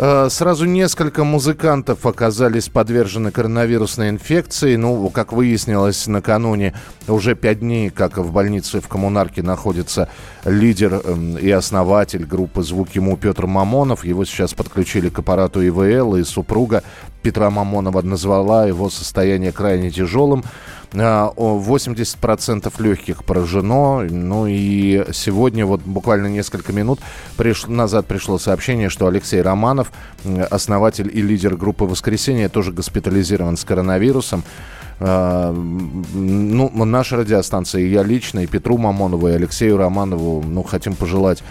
Сразу несколько музыкантов оказались подвержены коронавирусной инфекции. Ну, как выяснилось накануне, уже пять дней, как в больнице в Коммунарке находится лидер эм, и основатель группы «Звук ему» Петр Мамонов. Его сейчас подключили к аппарату ИВЛ, и супруга Петра Мамонова назвала его состояние крайне тяжелым. А, о, 80% легких поражено. Ну и сегодня, вот буквально несколько минут приш... назад пришло сообщение, что Алексей Романов, основатель и лидер группы «Воскресенье», тоже госпитализирован с коронавирусом. А, Ну, наша радиостанция, и я лично, и Петру Мамонову, и Алексею Романову, ну, хотим пожелать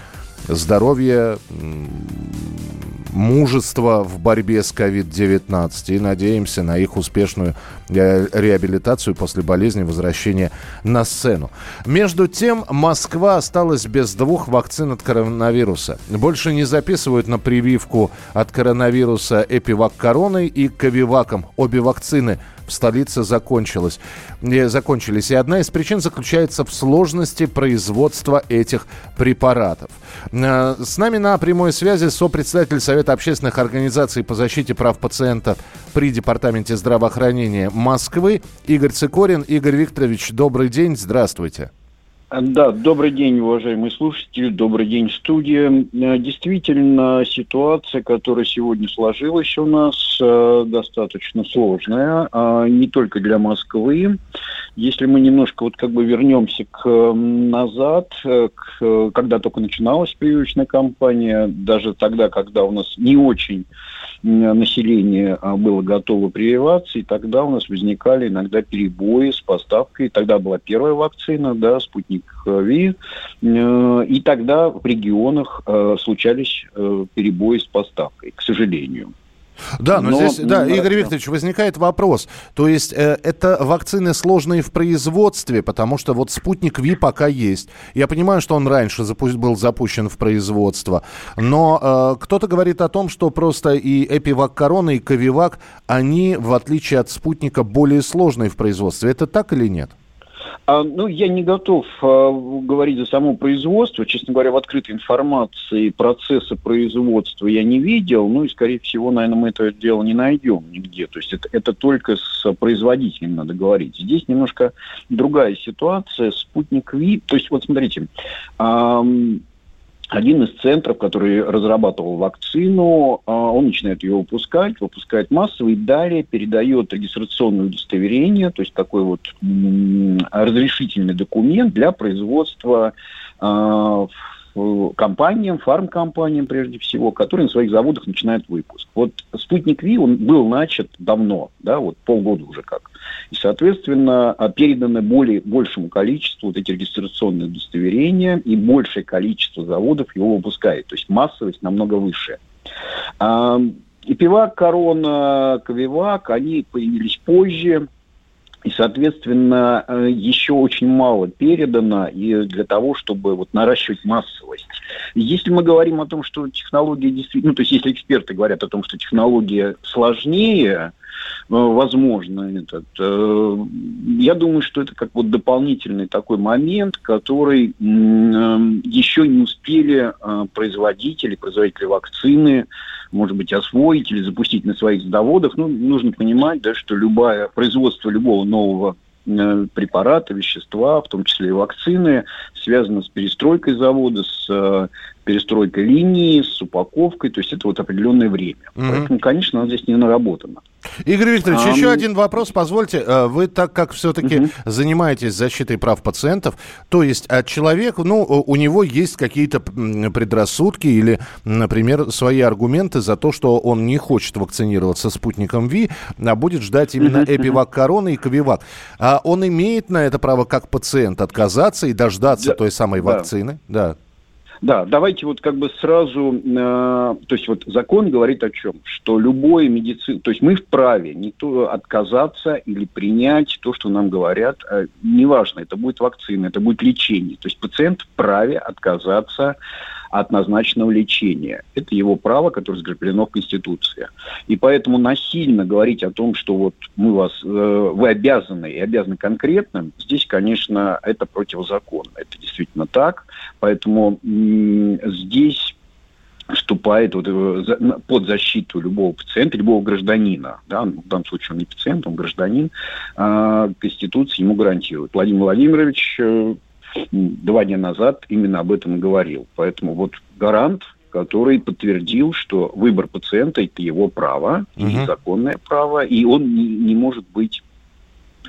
здоровья, м, мужества в борьбе с COVID-19 и надеемся на их успешную э, реабилитацию после болезни, возвращения на сцену. Между тем, Москва осталась без двух вакцин от коронавируса. Больше не записывают на прививку от коронавируса Эпивак Короной и Ковиваком. Обе вакцины столице закончилась, закончились. И одна из причин заключается в сложности производства этих препаратов. Э, С нами на прямой связи сопредседатель Совета общественных организаций по защите прав пациента при Департаменте здравоохранения Москвы Игорь Цикорин. Игорь Викторович, добрый день, здравствуйте. Да, добрый день, уважаемые слушатели, добрый день, студия. Э, Действительно, ситуация, которая сегодня сложилась у нас, э, достаточно сложная, а не только для Москвы. Если мы немножко вот как бы вернемся к назад, э, к, э, когда только начиналась прививочная кампания, даже тогда, когда у нас не очень население а, было готово прививаться, и тогда у нас возникали иногда перебои с поставкой. Тогда была первая вакцина, да, спутник Ви, Э, и тогда в регионах случались перебои с поставкой, к сожалению. Да, но, Но, здесь, да, м, Игорь. Викторович, возникает вопрос. То есть э, это вакцины сложные в производстве, потому что вот спутник Ви пока есть. Я понимаю, что он раньше запу- был запущен в производство, но э, кто-то говорит о том, что просто и Эпивак Корона, и Ковивак, они, в отличие от спутника, более сложные в производстве. Это так или нет? А, ну, я не готов а, говорить за само производство. Честно говоря, в открытой информации процесса производства я не видел. Ну и, скорее всего, наверное, мы это дело не найдем нигде. То есть это, это только с производителем надо говорить. Здесь немножко другая ситуация. Спутник Ви... То есть, вот смотрите, один из центров, который разрабатывал вакцину, а, он начинает ее выпускать, выпускает массово и далее передает регистрационное удостоверение, то есть такой вот разрешительный документ для производства а, компаниям, фармкомпаниям прежде всего, которые на своих заводах начинают выпуск. Вот спутник Ви, он был начат давно, да, вот полгода уже как. И, соответственно, а, переданы более, большему количеству вот эти регистрационные удостоверения, и большее количество заводов его выпускает. То есть массовость намного выше. И Пивак, Корона, Ковивак, они появились позже, и, соответственно, э, еще очень мало передано и для того, чтобы вот наращивать массовость. Если мы говорим о том, что технология действительно, ну, то есть если эксперты говорят о том, что технология сложнее, возможно, этот, э, я думаю, что это как вот дополнительный такой момент, который э, еще не успели э, производители, производители вакцины, может быть, освоить или запустить на своих заводах. Ну, нужно понимать, да, что любое производство любого нового э, препарата, вещества, в том числе и вакцины, связано с перестройкой завода, с э, перестройкой линии, с упаковкой, то есть это вот определенное время. Мгм. Поэтому, конечно, она здесь не наработана. Игорь Викторович, Ам. еще один вопрос, позвольте. Э, Вы так как все-таки Мгм. занимаетесь защитой прав пациентов, то есть а человек, ну, у него есть какие-то предрассудки или, например, свои аргументы за то, что он не хочет вакцинироваться спутником Ви, а будет ждать именно мгм. Эпивак Короны и Ковивак. А он имеет на это право как пациент отказаться и дождаться Да, той самой вакцины? Да. Да, давайте вот как бы сразу, э, то есть вот закон говорит о чем? Что любое медицин, то есть мы вправе не то отказаться или принять то, что нам говорят, э, неважно, это будет вакцина, это будет лечение. То есть пациент вправе отказаться от назначенного лечения. Это его право, которое закреплено в Конституции. И поэтому насильно говорить о том, что вот мы вас, э, вы обязаны и обязаны конкретным, здесь, конечно, это противозаконно. Это действительно так. Поэтому здесь вступает вот э, под защиту любого пациента, любого гражданина, да, в данном случае он не пациент, он гражданин, а Конституция ему гарантирует. Владимир Владимирович э, два дня назад именно об этом говорил. Поэтому вот гарант, который подтвердил, что выбор пациента – это его право, угу. и законное право, и он не, не может быть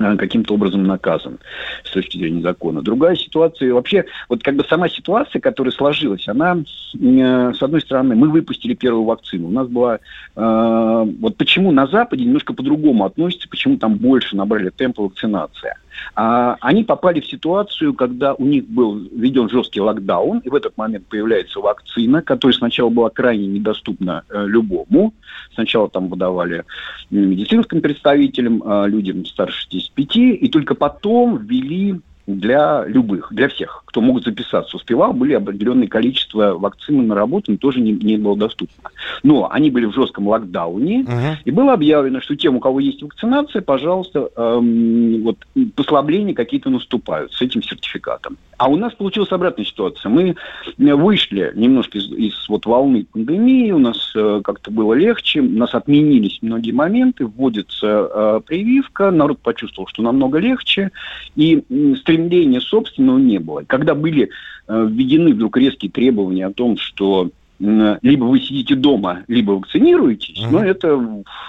Э, каким-то образом наказан с точки зрения закона. Другая ситуация, вообще, вот как бы сама ситуация, которая сложилась, она, э, с одной стороны, мы выпустили первую вакцину. У нас была, э, вот почему на Западе немножко по-другому относятся, почему там больше набрали темпа вакцинация. А, они попали в ситуацию, когда у них был введен жесткий локдаун, и в этот момент появляется вакцина, которая сначала была крайне недоступна э, любому. Сначала там выдавали медицинским представителям, э, людям старше 65, и только потом ввели для любых, для всех, кто могут записаться. Успевал, были определенное количество вакцин на работу, тоже не, не было доступно. Но они были в жестком локдауне, uh-huh. и было объявлено, что тем, у кого есть вакцинация, пожалуйста, эм, вот послабления какие-то наступают с этим сертификатом. А у нас получилась обратная ситуация. Мы вышли немножко из, из вот волны пандемии, у нас э, как-то было легче, у нас отменились многие моменты, вводится э, прививка, народ почувствовал, что намного легче, и э, стремления собственного не было. Когда были э, введены вдруг резкие требования о том, что либо вы сидите дома, либо вакцинируетесь, mm-hmm. но это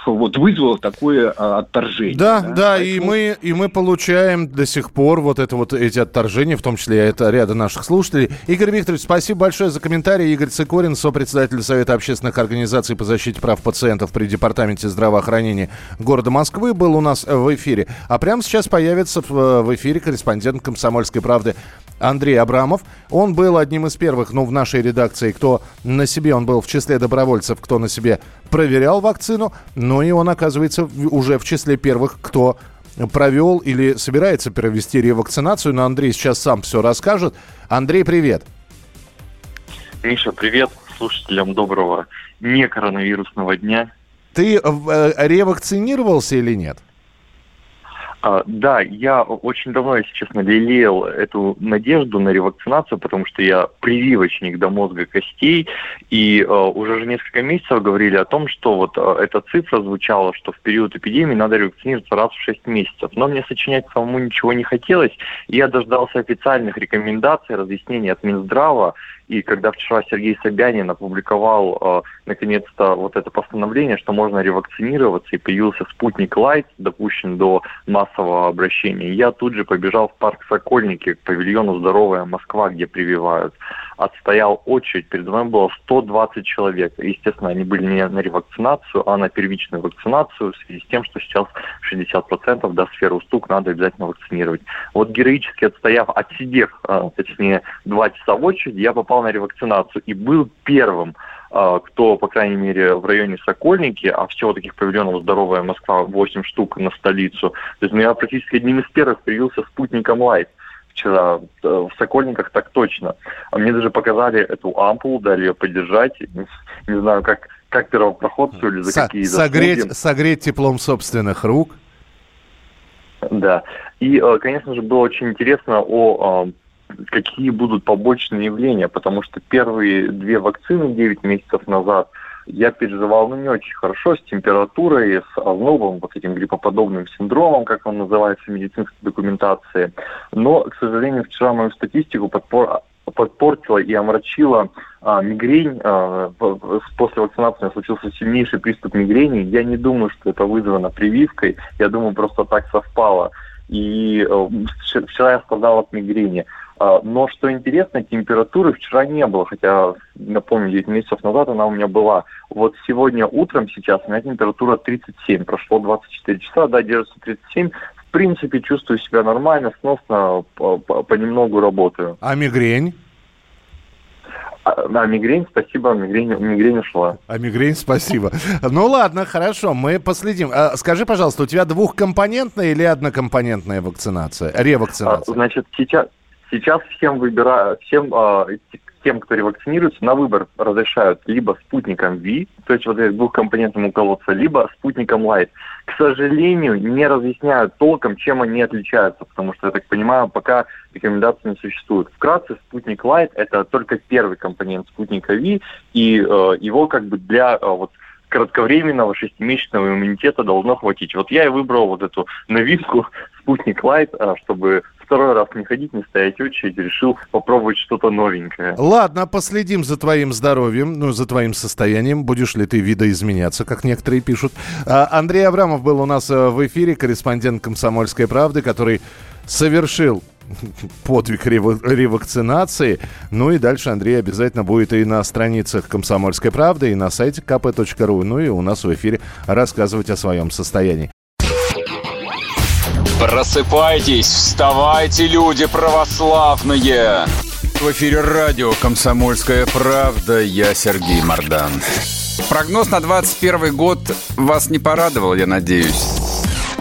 вот вызвало такое а, отторжение. Да, да, да Поэтому... и, мы, и мы получаем до сих пор вот это вот эти отторжения, в том числе это ряда наших слушателей. Игорь Викторович, спасибо большое за комментарий. Игорь Цикорин, сопредседатель Совета общественных организаций по защите прав пациентов при Департаменте здравоохранения города Москвы, был у нас в эфире. А прямо сейчас появится в, в эфире корреспондент «Комсомольской правды» Андрей Абрамов. Он был одним из первых, ну, в нашей редакции, кто на себе, он был в числе добровольцев, кто на себе проверял вакцину, но и он оказывается уже в числе первых, кто провел или собирается провести ревакцинацию. Но Андрей сейчас сам все расскажет. Андрей, привет. Миша, привет. Слушателям доброго не коронавирусного дня. Ты э, ревакцинировался или нет? А, да, я очень давно, если честно, лелеял эту надежду на ревакцинацию, потому что я прививочник до мозга костей, и э, уже же несколько месяцев говорили о том, что вот э, эта цифра звучала, что в период эпидемии надо ревакцинироваться раз в 6 месяцев. Но мне сочинять самому ничего не хотелось, и я дождался официальных рекомендаций, разъяснений от Минздрава, и когда вчера Сергей Собянин опубликовал э, наконец-то вот это постановление, что можно ревакцинироваться, и появился спутник Лайт, допущен до массового обращения, я тут же побежал в парк Сокольники к павильону «Здоровая Москва», где прививают. Отстоял очередь, передо мной было 120 человек. Естественно, они были не на ревакцинацию, а на первичную вакцинацию в связи с тем, что сейчас 60% до сферы устук надо обязательно вакцинировать. Вот героически отстояв, отсидев, э, точнее, два часа в очереди, я попал на ревакцинацию и был первым а, кто, по крайней мере, в районе Сокольники, а всего таких павильонов «Здоровая Москва» 8 штук на столицу. То есть ну, я практически одним из первых привился спутником «Лайт» вчера э, в Сокольниках так точно. А мне даже показали эту ампулу, дали ее поддержать. Не знаю, как, как первопроходцу или за Со- какие согреть, заслуги. согреть теплом собственных рук. Да. И, э, конечно же, было очень интересно о какие будут побочные явления, потому что первые две вакцины 9 месяцев назад я переживал ну, не очень хорошо, с температурой, с ознобом, вот этим гриппоподобным синдромом, как он называется в медицинской документации. Но, к сожалению, вчера мою статистику подпор подпортила и омрачила а, мигрень. А, после вакцинации случился сильнейший приступ мигрени. Я не думаю, что это вызвано прививкой. Я думаю, просто так совпало. И э, вчера я страдал от мигрени. А, но что интересно, температуры вчера не было, хотя, напомню, 9 месяцев назад она у меня была. Вот сегодня утром сейчас у меня температура 37, прошло 24 часа, да, держится 37. В принципе, чувствую себя нормально, сносно, понемногу работаю. А мигрень? А, а мигрень, спасибо, мигрень, мигрень ушла. А мигрень, спасибо. Ну ладно, хорошо, мы последим. А, скажи, пожалуйста, у тебя двухкомпонентная или однокомпонентная вакцинация, ревакцинация? А, значит, сейчас, сейчас всем выбираю, всем а, тем, кто ревакцинируется, на выбор разрешают либо спутником V, то есть вот этим двухкомпонентным уколоться, либо спутником Light. К сожалению, не разъясняют толком, чем они отличаются, потому что, я так понимаю, пока рекомендаций не существует. Вкратце, спутник Light – это только первый компонент спутника V, и э, его как бы для э, вот кратковременного шестимесячного иммунитета должно хватить. Вот я и выбрал вот эту новинку спутник Лайт, а, чтобы второй раз не ходить, не стоять очередь, решил попробовать что-то новенькое. Ладно, последим за твоим здоровьем, ну, за твоим состоянием. Будешь ли ты видоизменяться, как некоторые пишут. А, Андрей Абрамов был у нас э, в эфире, корреспондент «Комсомольской правды», который совершил подвиг ревакцинации. Ну и дальше Андрей обязательно будет и на страницах «Комсомольской правды», и на сайте kp.ru, ну и у нас в эфире рассказывать о своем состоянии. Просыпайтесь, вставайте, люди православные! В эфире радио «Комсомольская правда». Я Сергей Мордан. Прогноз на 21 год вас не порадовал, я надеюсь.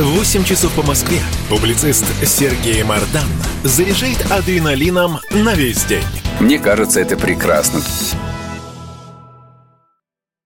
8 часов по Москве публицист Сергей Мардан заряжает адреналином на весь день. Мне кажется, это прекрасно.